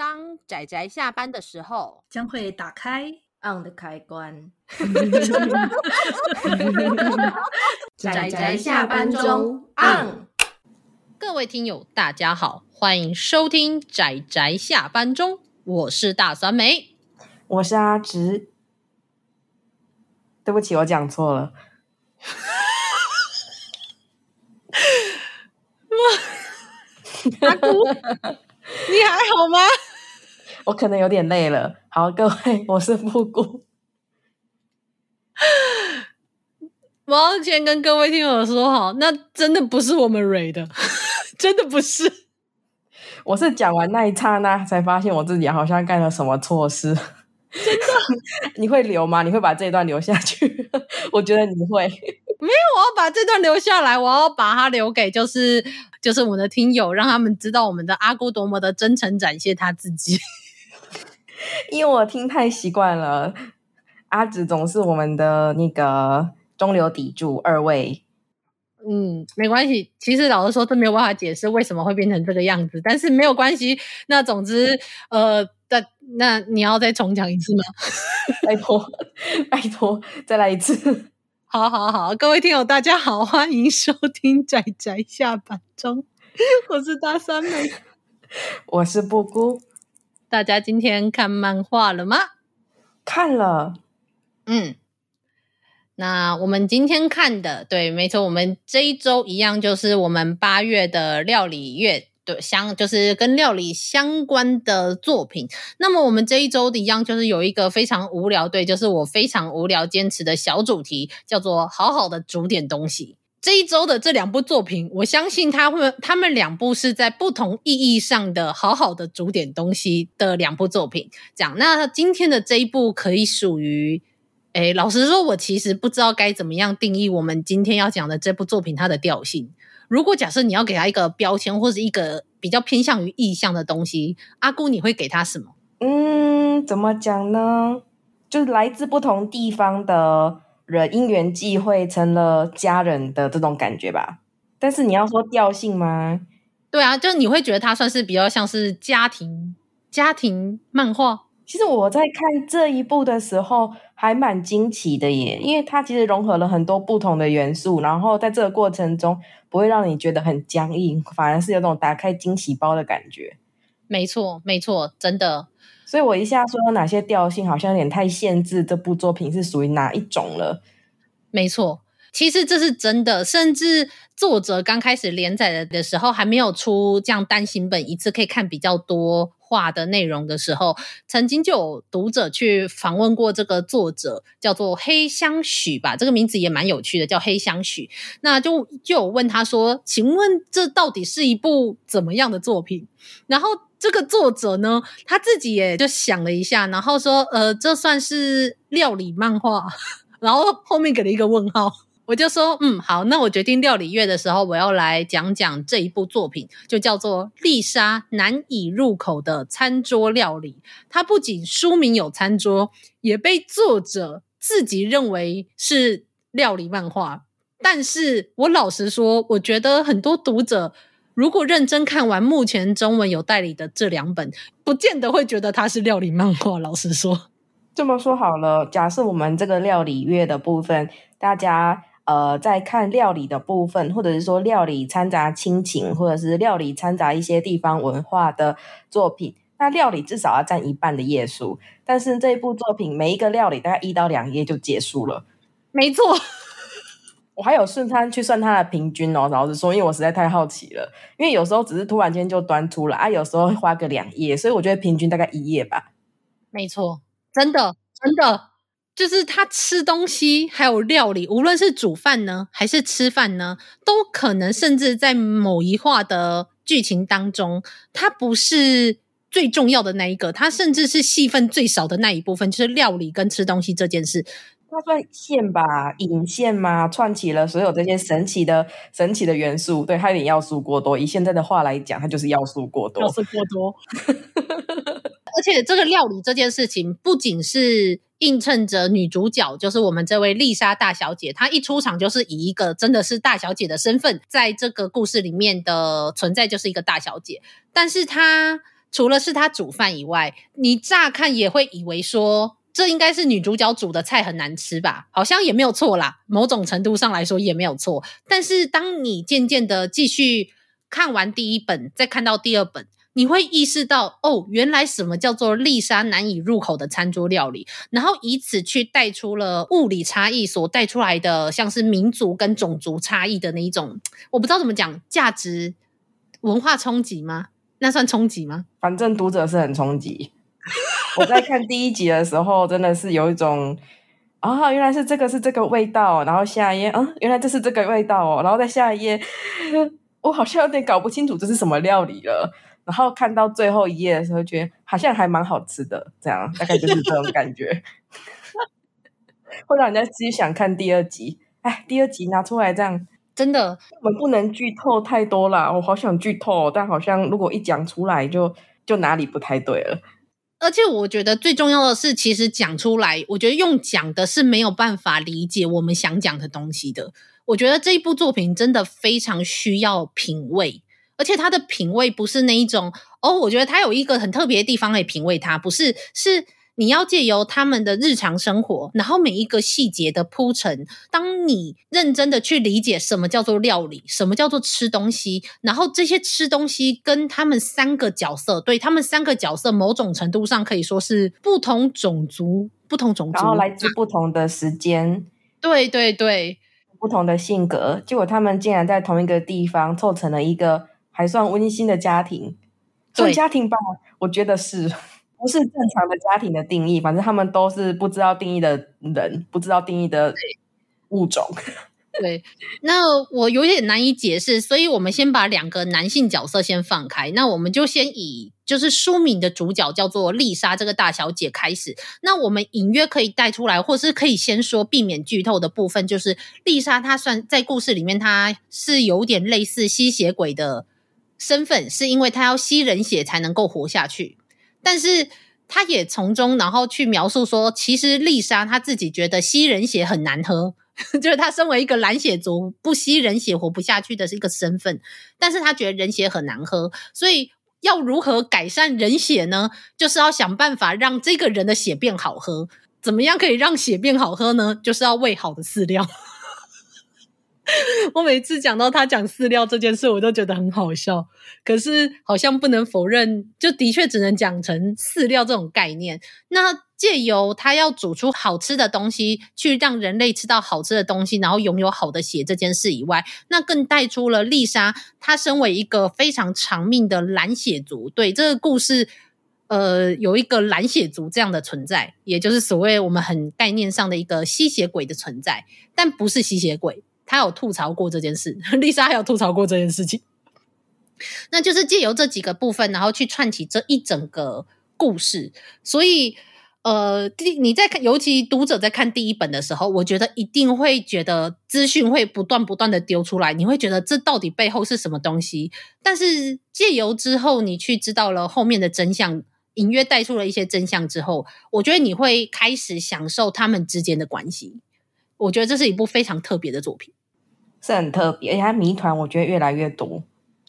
当仔仔下班的时候，将会打开 on 的开关。仔仔下班中 on。各位听友，大家好，欢迎收听仔仔下班中，我是大酸梅，我是阿直。对不起，我讲错了。阿姑，你还好吗？我可能有点累了。好，各位，我是布姑。我要先跟各位听友说好，那真的不是我们蕊的，真的不是。我是讲完那一刹那才发现我自己好像干了什么错事。真的？你会留吗？你会把这一段留下去？我觉得你会。没有，我要把这段留下来，我要把它留给就是就是我们的听友，让他们知道我们的阿姑多么的真诚展现他自己。因为我听太习惯了，阿紫总是我们的那个中流砥柱二位。嗯，没关系。其实老实说，真没有办法解释为什么会变成这个样子，但是没有关系。那总之，呃，那那你要再重讲一次吗？拜托，拜托，再来一次。好好好，各位听友，大家好，欢迎收听仔仔下班中，我是大三妹，我是布姑。大家今天看漫画了吗？看了，嗯。那我们今天看的，对，没错，我们这一周一样，就是我们八月的料理月，对，相就是跟料理相关的作品。那么我们这一周的一样，就是有一个非常无聊，对，就是我非常无聊坚持的小主题，叫做好好的煮点东西。这一周的这两部作品，我相信他会，他们两部是在不同意义上的好好的煮点东西的两部作品。讲，那今天的这一部可以属于。诶，老实说，我其实不知道该怎么样定义我们今天要讲的这部作品它的调性。如果假设你要给它一个标签，或是一个比较偏向于意象的东西，阿姑你会给它什么？嗯，怎么讲呢？就是来自不同地方的人因缘际会成了家人的这种感觉吧。但是你要说调性吗？对啊，就你会觉得它算是比较像是家庭家庭漫画。其实我在看这一部的时候还蛮惊奇的耶，因为它其实融合了很多不同的元素，然后在这个过程中不会让你觉得很僵硬，反而是有种打开惊喜包的感觉。没错，没错，真的。所以我一下说有哪些调性，好像有点太限制这部作品是属于哪一种了。没错，其实这是真的，甚至作者刚开始连载的的时候还没有出这样单行本，一次可以看比较多画的内容的时候，曾经就有读者去访问过这个作者，叫做黑箱许吧，这个名字也蛮有趣的，叫黑箱许。那就就有问他说：“请问这到底是一部怎么样的作品？”然后这个作者呢，他自己也就想了一下，然后说：“呃，这算是料理漫画。”然后后面给了一个问号。我就说，嗯，好，那我决定料理月的时候，我要来讲讲这一部作品，就叫做《丽莎难以入口的餐桌料理》。它不仅书名有餐桌，也被作者自己认为是料理漫画。但是我老实说，我觉得很多读者如果认真看完目前中文有代理的这两本，不见得会觉得它是料理漫画。老实说，这么说好了，假设我们这个料理月的部分，大家。呃，在看料理的部分，或者是说料理掺杂亲情，或者是料理掺杂一些地方文化的作品，那料理至少要占一半的页数。但是这一部作品，每一个料理大概一到两页就结束了。没错，我还有顺摊去算它的平均哦。老实说，因为我实在太好奇了，因为有时候只是突然间就端出了啊，有时候会花个两页，所以我觉得平均大概一页吧。没错，真的，真的。就是他吃东西，还有料理，无论是煮饭呢，还是吃饭呢，都可能甚至在某一话的剧情当中，它不是最重要的那一个，它甚至是戏份最少的那一部分，就是料理跟吃东西这件事。它算线吧，引线嘛，串起了所有这些神奇的神奇的元素。对，它有点要素过多。以现在的话来讲，它就是要素过多，要素过多。而且这个料理这件事情，不仅是。映衬着女主角，就是我们这位丽莎大小姐。她一出场就是以一个真的是大小姐的身份，在这个故事里面的存在就是一个大小姐。但是她除了是她煮饭以外，你乍看也会以为说，这应该是女主角煮的菜很难吃吧？好像也没有错啦，某种程度上来说也没有错。但是当你渐渐的继续看完第一本，再看到第二本，你会意识到，哦，原来什么叫做丽莎难以入口的餐桌料理，然后以此去带出了物理差异所带出来的，像是民族跟种族差异的那一种，我不知道怎么讲，价值文化冲击吗？那算冲击吗？反正读者是很冲击。我在看第一集的时候，真的是有一种啊，原来是这个是这个味道，然后下一页，嗯，原来这是这个味道哦，然后再下一页，我好像有点搞不清楚这是什么料理了。然后看到最后一页的时候，觉得好像还蛮好吃的，这样大概就是这种感觉，会让人家自己想看第二集。哎，第二集拿出来这样，真的，我们不能剧透太多啦。我好想剧透，但好像如果一讲出来就，就就哪里不太对了。而且我觉得最重要的是，其实讲出来，我觉得用讲的是没有办法理解我们想讲的东西的。我觉得这一部作品真的非常需要品味。而且他的品味不是那一种哦，我觉得他有一个很特别的地方可以品味他，不是，是你要借由他们的日常生活，然后每一个细节的铺陈，当你认真的去理解什么叫做料理，什么叫做吃东西，然后这些吃东西跟他们三个角色，对，他们三个角色，某种程度上可以说是不同种族、不同种族，然后来自不同的时间，对对对，不同的性格，结果他们竟然在同一个地方凑成了一个。还算温馨的家庭，算家庭吧？我觉得是 不是正常的家庭的定义？反正他们都是不知道定义的人，不知道定义的物种。对，那我有点难以解释，所以我们先把两个男性角色先放开。那我们就先以就是书名的主角叫做丽莎这个大小姐开始。那我们隐约可以带出来，或是可以先说避免剧透的部分，就是丽莎她算在故事里面，她是有点类似吸血鬼的。身份是因为他要吸人血才能够活下去，但是他也从中然后去描述说，其实丽莎她自己觉得吸人血很难喝，就是她身为一个蓝血族，不吸人血活不下去的是一个身份，但是她觉得人血很难喝，所以要如何改善人血呢？就是要想办法让这个人的血变好喝。怎么样可以让血变好喝呢？就是要喂好的饲料。我每次讲到他讲饲料这件事，我都觉得很好笑。可是好像不能否认，就的确只能讲成饲料这种概念。那借由他要煮出好吃的东西，去让人类吃到好吃的东西，然后拥有好的血这件事以外，那更带出了丽莎她身为一个非常长命的蓝血族。对这个故事，呃，有一个蓝血族这样的存在，也就是所谓我们很概念上的一个吸血鬼的存在，但不是吸血鬼。他有吐槽过这件事，丽莎还有吐槽过这件事情，那就是借由这几个部分，然后去串起这一整个故事。所以，呃，第你在看，尤其读者在看第一本的时候，我觉得一定会觉得资讯会不断不断的丢出来，你会觉得这到底背后是什么东西？但是借由之后，你去知道了后面的真相，隐约带出了一些真相之后，我觉得你会开始享受他们之间的关系。我觉得这是一部非常特别的作品。是很特别，而且它谜团我觉得越来越多。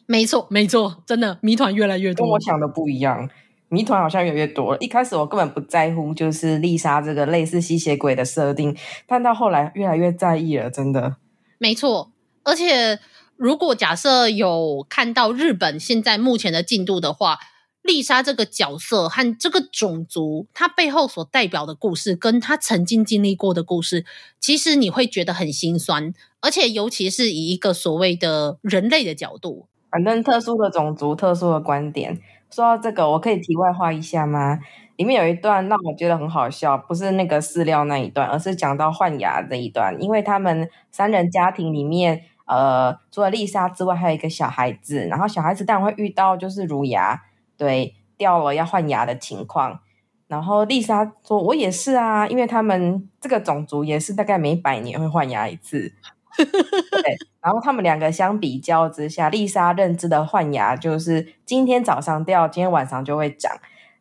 没错，没错，真的谜团越来越多。跟我想的不一样，谜团好像越来越多了。一开始我根本不在乎，就是丽莎这个类似吸血鬼的设定，但到后来越来越在意了，真的。没错，而且如果假设有看到日本现在目前的进度的话。丽莎这个角色和这个种族，她背后所代表的故事，跟她曾经经历过的故事，其实你会觉得很心酸，而且尤其是以一个所谓的人类的角度，反正特殊的种族、特殊的观点。说到这个，我可以题外话一下吗？里面有一段让我觉得很好笑，不是那个饲料那一段，而是讲到换牙这一段，因为他们三人家庭里面，呃，除了丽莎之外，还有一个小孩子，然后小孩子当然会遇到就是乳牙。对，掉了要换牙的情况，然后丽莎说：“我也是啊，因为他们这个种族也是大概每百年会换牙一次。”对，然后他们两个相比较之下，丽莎认知的换牙就是今天早上掉，今天晚上就会长。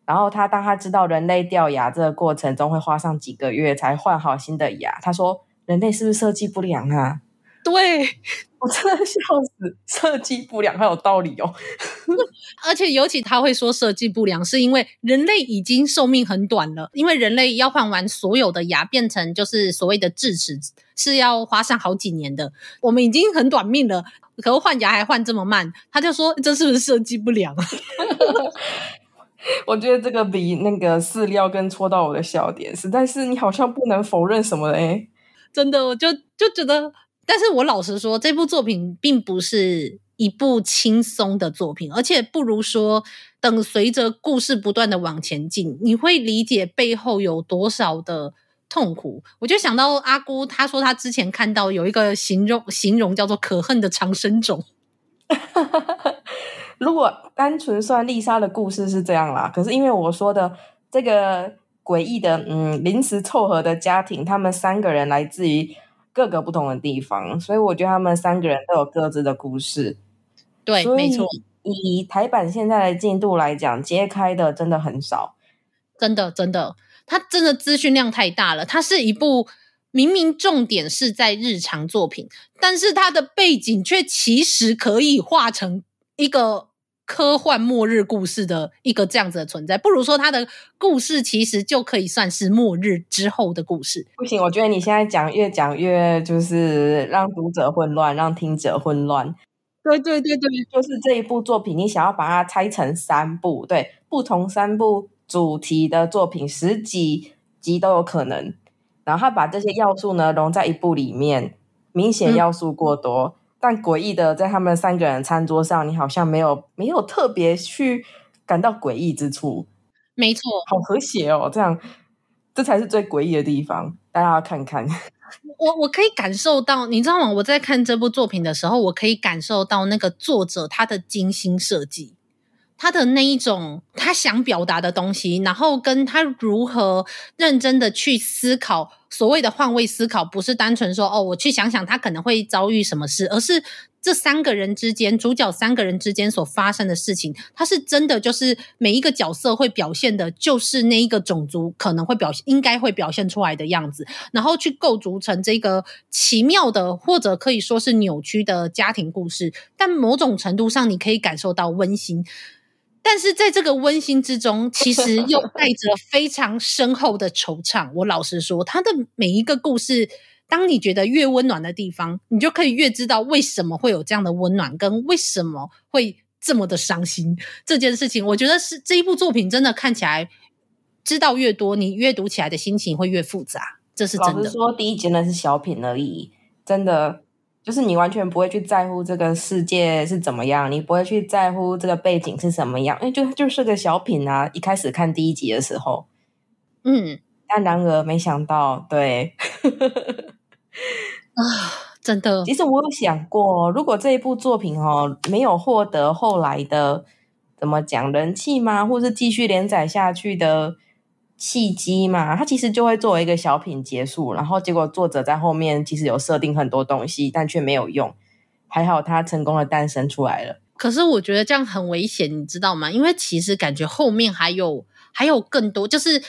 然后他当他知道人类掉牙这个过程中会花上几个月才换好新的牙，他说：“人类是不是设计不良啊？”对，我真的笑死，设计不良，还有道理哦。而且尤其他会说设计不良，是因为人类已经寿命很短了，因为人类要换完所有的牙，变成就是所谓的智齿，是要花上好几年的。我们已经很短命了，可是换牙还换这么慢，他就说这是不是设计不良？我觉得这个比那个饲料跟戳到我的笑点，实在是你好像不能否认什么嘞。真的，我就就觉得，但是我老实说，这部作品并不是一部轻松的作品，而且不如说，等随着故事不断的往前进，你会理解背后有多少的痛苦。我就想到阿姑，她说她之前看到有一个形容，形容叫做“可恨的长生种”。如果单纯算丽莎的故事是这样啦，可是因为我说的这个。诡异的，嗯，临时凑合的家庭，他们三个人来自于各个不同的地方，所以我觉得他们三个人都有各自的故事。对，没错。以台版现在的进度来讲，揭开的真的很少，真的，真的，它真的资讯量太大了。它是一部明明重点是在日常作品，但是它的背景却其实可以画成一个。科幻末日故事的一个这样子的存在，不如说它的故事其实就可以算是末日之后的故事。不行，我觉得你现在讲越讲越就是让读者混乱，让听者混乱。对对对对，就是这一部作品，你想要把它拆成三部，对，不同三部主题的作品，十几集都有可能。然后他把这些要素呢融在一部里面，明显要素过多。嗯但诡异的，在他们三个人餐桌上，你好像没有没有特别去感到诡异之处。没错，好和谐哦，这样这才是最诡异的地方。大家要看看，我我可以感受到，你知道吗？我在看这部作品的时候，我可以感受到那个作者他的精心设计。他的那一种他想表达的东西，然后跟他如何认真的去思考，所谓的换位思考，不是单纯说哦，我去想想他可能会遭遇什么事，而是这三个人之间，主角三个人之间所发生的事情，他是真的就是每一个角色会表现的，就是那一个种族可能会表现，应该会表现出来的样子，然后去构筑成这个奇妙的，或者可以说是扭曲的家庭故事，但某种程度上，你可以感受到温馨。但是在这个温馨之中，其实又带着非常深厚的惆怅。我老实说，他的每一个故事，当你觉得越温暖的地方，你就可以越知道为什么会有这样的温暖，跟为什么会这么的伤心。这件事情，我觉得是这一部作品真的看起来，知道越多，你阅读起来的心情会越复杂。这是真的。说，第一集呢是小品而已，真的。就是你完全不会去在乎这个世界是怎么样，你不会去在乎这个背景是什么样，因为就就是个小品啊。一开始看第一集的时候，嗯，但然而没想到，对，啊，真的。其实我有想过，如果这一部作品哦没有获得后来的怎么讲人气吗，或是继续连载下去的。契机嘛，它其实就会作为一个小品结束，然后结果作者在后面其实有设定很多东西，但却没有用。还好他成功的诞生出来了。可是我觉得这样很危险，你知道吗？因为其实感觉后面还有还有更多，就是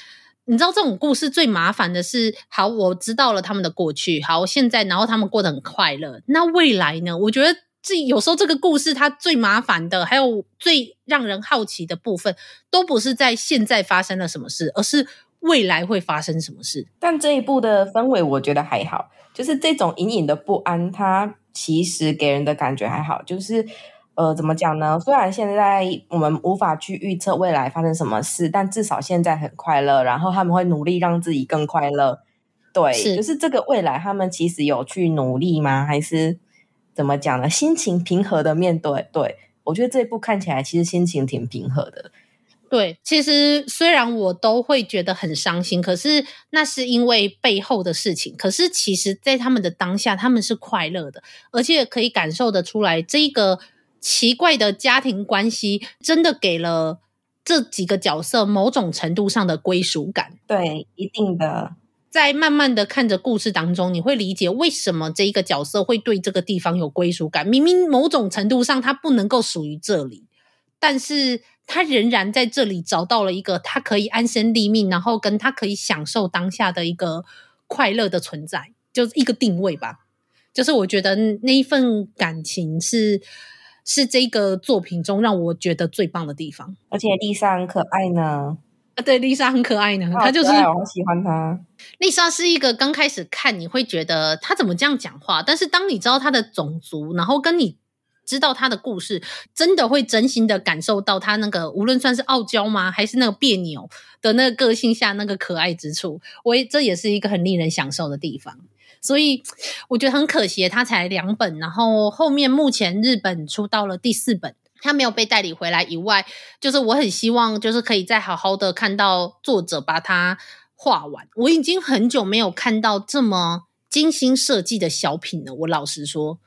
你知道这种故事最麻烦的是，好，我知道了他们的过去，好，现在然后他们过得很快乐，那未来呢？我觉得。这有时候这个故事它最麻烦的，还有最让人好奇的部分，都不是在现在发生了什么事，而是未来会发生什么事。但这一部的氛围我觉得还好，就是这种隐隐的不安，它其实给人的感觉还好。就是呃，怎么讲呢？虽然现在我们无法去预测未来发生什么事，但至少现在很快乐，然后他们会努力让自己更快乐。对，是就是这个未来，他们其实有去努力吗？还是？怎么讲呢？心情平和的面对，对，我觉得这一部看起来其实心情挺平和的。对，其实虽然我都会觉得很伤心，可是那是因为背后的事情。可是其实，在他们的当下，他们是快乐的，而且可以感受得出来，这个奇怪的家庭关系真的给了这几个角色某种程度上的归属感。对，一定的。在慢慢的看着故事当中，你会理解为什么这一个角色会对这个地方有归属感。明明某种程度上他不能够属于这里，但是他仍然在这里找到了一个他可以安身立命，然后跟他可以享受当下的一个快乐的存在，就是一个定位吧。就是我觉得那一份感情是是这个作品中让我觉得最棒的地方。而且丽莎很可爱呢。啊，对，丽莎很可爱呢。她就是我好喜欢她。丽莎是一个刚开始看你会觉得她怎么这样讲话，但是当你知道她的种族，然后跟你知道她的故事，真的会真心的感受到她那个无论算是傲娇吗，还是那个别扭的那个个性下那个可爱之处，我也这也是一个很令人享受的地方。所以我觉得很可惜，他才两本，然后后面目前日本出到了第四本，他没有被代理回来以外，就是我很希望，就是可以再好好的看到作者把它画完。我已经很久没有看到这么精心设计的小品了。我老实说，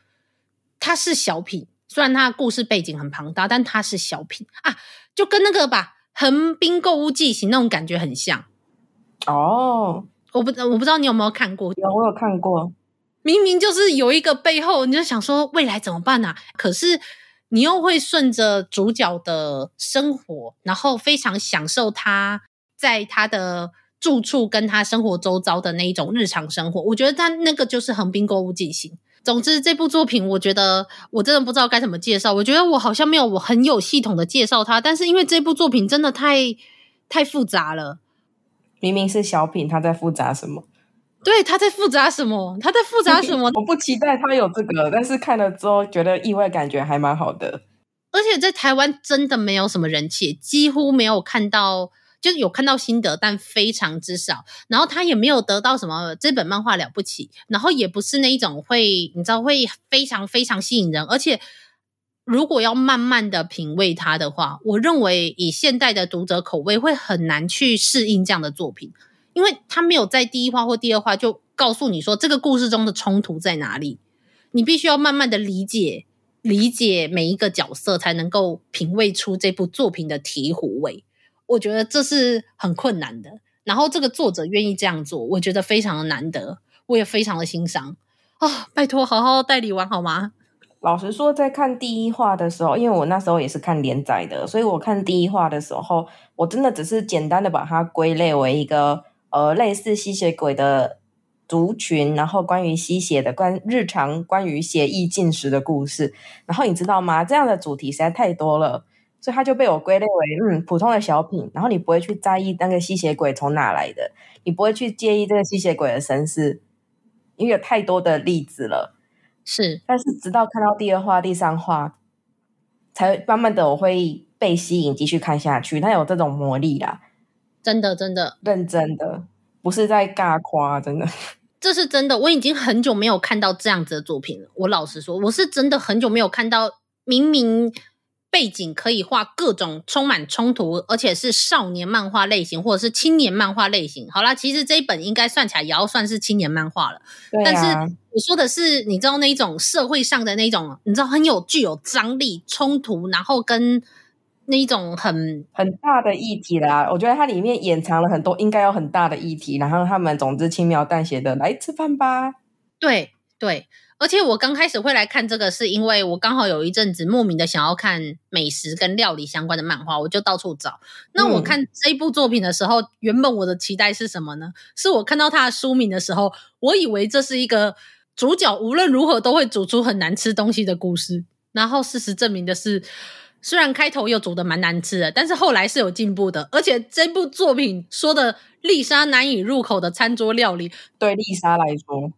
它是小品，虽然它的故事背景很庞大，但它是小品啊，就跟那个吧《横滨购物记行》那种感觉很像哦。我不我不知道你有没有看过？有，我有看过。明明就是有一个背后，你就想说未来怎么办啊？可是你又会顺着主角的生活，然后非常享受他在他的住处跟他生活周遭的那一种日常生活。我觉得他那个就是横滨购物进行。总之，这部作品我觉得我真的不知道该怎么介绍。我觉得我好像没有我很有系统的介绍它，但是因为这部作品真的太太复杂了。明明是小品，他在复杂什么？对，他在复杂什么？他在复杂什么？我不期待他有这个，但是看了之后觉得意外，感觉还蛮好的。而且在台湾真的没有什么人气，几乎没有看到，就是有看到心得，但非常之少。然后他也没有得到什么这本漫画了不起，然后也不是那一种会，你知道会非常非常吸引人，而且。如果要慢慢的品味它的话，我认为以现代的读者口味会很难去适应这样的作品，因为他没有在第一话或第二话就告诉你说这个故事中的冲突在哪里，你必须要慢慢的理解理解每一个角色，才能够品味出这部作品的醍醐味。我觉得这是很困难的，然后这个作者愿意这样做，我觉得非常的难得，我也非常的欣赏啊、拜托，好好代理完好吗？老实说，在看第一话的时候，因为我那时候也是看连载的，所以我看第一话的时候，我真的只是简单的把它归类为一个呃类似吸血鬼的族群，然后关于吸血的关日常关于血液进食的故事。然后你知道吗？这样的主题实在太多了，所以它就被我归类为嗯普通的小品。然后你不会去在意那个吸血鬼从哪来的，你不会去介意这个吸血鬼的身世，因为有太多的例子了。是，但是直到看到第二话、第三话，才慢慢的我会被吸引，继续看下去。它有这种魔力啦，真的，真的，认真的，不是在尬夸，真的，这是真的。我已经很久没有看到这样子的作品了。我老实说，我是真的很久没有看到，明明。背景可以画各种充满冲突，而且是少年漫画类型或者是青年漫画类型。好啦，其实这一本应该算起来也要算是青年漫画了。对啊。但是我说的是，你知道那一种社会上的那种，你知道很有具有张力、冲突，然后跟那一种很很大的议题啦。我觉得它里面掩藏了很多应该有很大的议题，然后他们总之轻描淡写的来吃饭吧。对对。而且我刚开始会来看这个，是因为我刚好有一阵子莫名的想要看美食跟料理相关的漫画，我就到处找。那我看这一部作品的时候，嗯、原本我的期待是什么呢？是我看到它的书名的时候，我以为这是一个主角无论如何都会煮出很难吃东西的故事。然后事实证明的是，虽然开头又煮的蛮难吃的，但是后来是有进步的。而且这部作品说的丽莎难以入口的餐桌料理，对丽莎来说。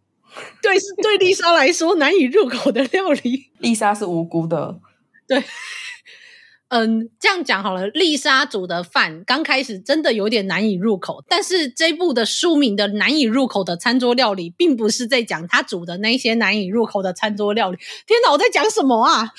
对，是对丽莎来说难以入口的料理。丽莎是无辜的。对，嗯，这样讲好了。丽莎煮的饭刚开始真的有点难以入口，但是这部的书名的难以入口的餐桌料理，并不是在讲他煮的那些难以入口的餐桌料理。天哪，我在讲什么啊？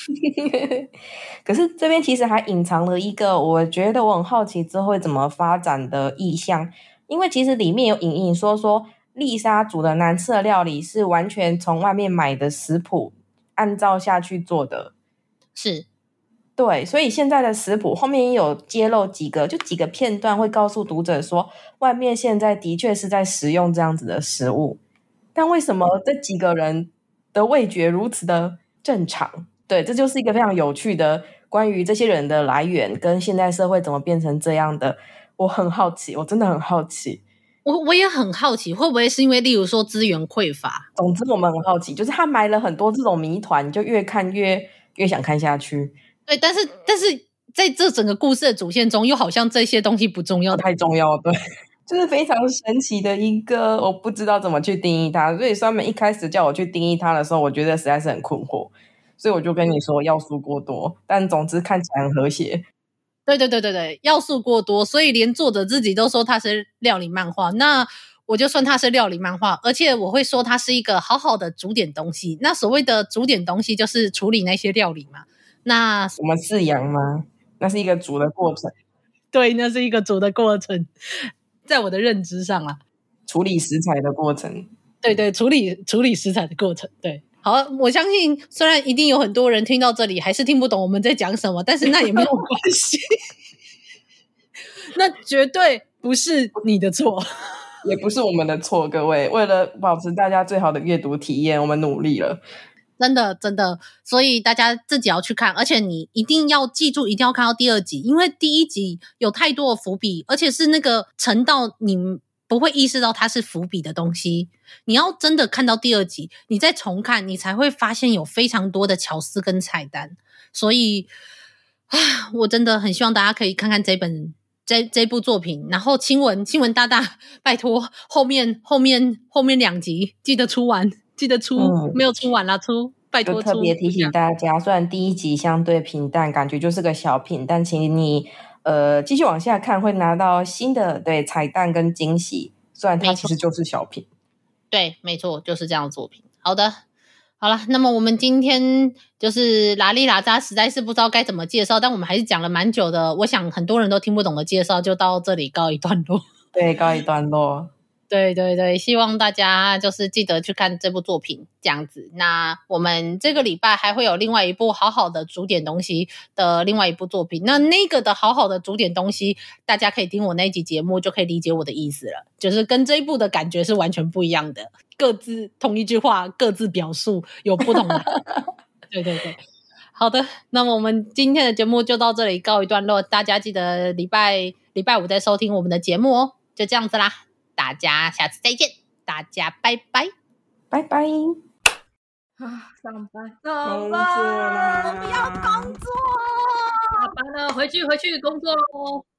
可是这边其实还隐藏了一个，我觉得我很好奇之后会怎么发展的意向，因为其实里面有隐隐说说。丽莎煮的难吃的料理是完全从外面买的食谱按照下去做的，是，对，所以现在的食谱后面也有揭露几个，就几个片段会告诉读者说，外面现在的确是在食用这样子的食物，但为什么这几个人的味觉如此的正常？对，这就是一个非常有趣的关于这些人的来源跟现代社会怎么变成这样的，我很好奇，我真的很好奇。我我也很好奇，会不会是因为例如说资源匮乏？总之我们很好奇，就是他埋了很多这种谜团，就越看越越想看下去。对，但是但是在这整个故事的主线中，又好像这些东西不重要，太重要，对，就是非常神奇的一个，我不知道怎么去定义它。所以酸梅一开始叫我去定义它的时候，我觉得实在是很困惑，所以我就跟你说要素过多，但总之看起来很和谐。对对对对对，要素过多，所以连作者自己都说它是料理漫画。那我就算它是料理漫画，而且我会说它是一个好好的煮点东西。那所谓的煮点东西，就是处理那些料理嘛。那我们饲养吗？那是一个煮的过程。对，那是一个煮的过程，在我的认知上啊，处理食材的过程。对对，处理处理食材的过程，对。好，我相信虽然一定有很多人听到这里还是听不懂我们在讲什么，但是那也没有关系，那绝对不是你的错，也不是我们的错。各位，为了保持大家最好的阅读体验，我们努力了，真的真的。所以大家自己要去看，而且你一定要记住，一定要看到第二集，因为第一集有太多的伏笔，而且是那个沉到你不会意识到它是伏笔的东西。你要真的看到第二集，你再重看，你才会发现有非常多的巧思跟彩蛋。所以啊，我真的很希望大家可以看看这本这这部作品。然后青文青文大大，拜托后面后面后面两集记得出完，记得出、嗯、没有出完啦，出拜托出。特别提醒大家，虽然第一集相对平淡，感觉就是个小品，但请你。呃，继续往下看，会拿到新的对彩蛋跟惊喜。虽然它其实就是小品，对，没错，就是这样的作品。好的，好了，那么我们今天就是拉里拉扎，实在是不知道该怎么介绍，但我们还是讲了蛮久的。我想很多人都听不懂的介绍，就到这里告一段落。对，告一段落。对对对，希望大家就是记得去看这部作品，这样子。那我们这个礼拜还会有另外一部好好的煮点东西的另外一部作品。那那个的好好的煮点东西，大家可以听我那一集节目就可以理解我的意思了，就是跟这一部的感觉是完全不一样的，各自同一句话，各自表述有不同的。对对对，好的，那么我们今天的节目就到这里告一段落，大家记得礼拜礼拜五再收听我们的节目哦，就这样子啦。大家下次再见，大家拜拜，拜拜。啊，上班，上班，我不要工作，下班了，回去，回去工作喽。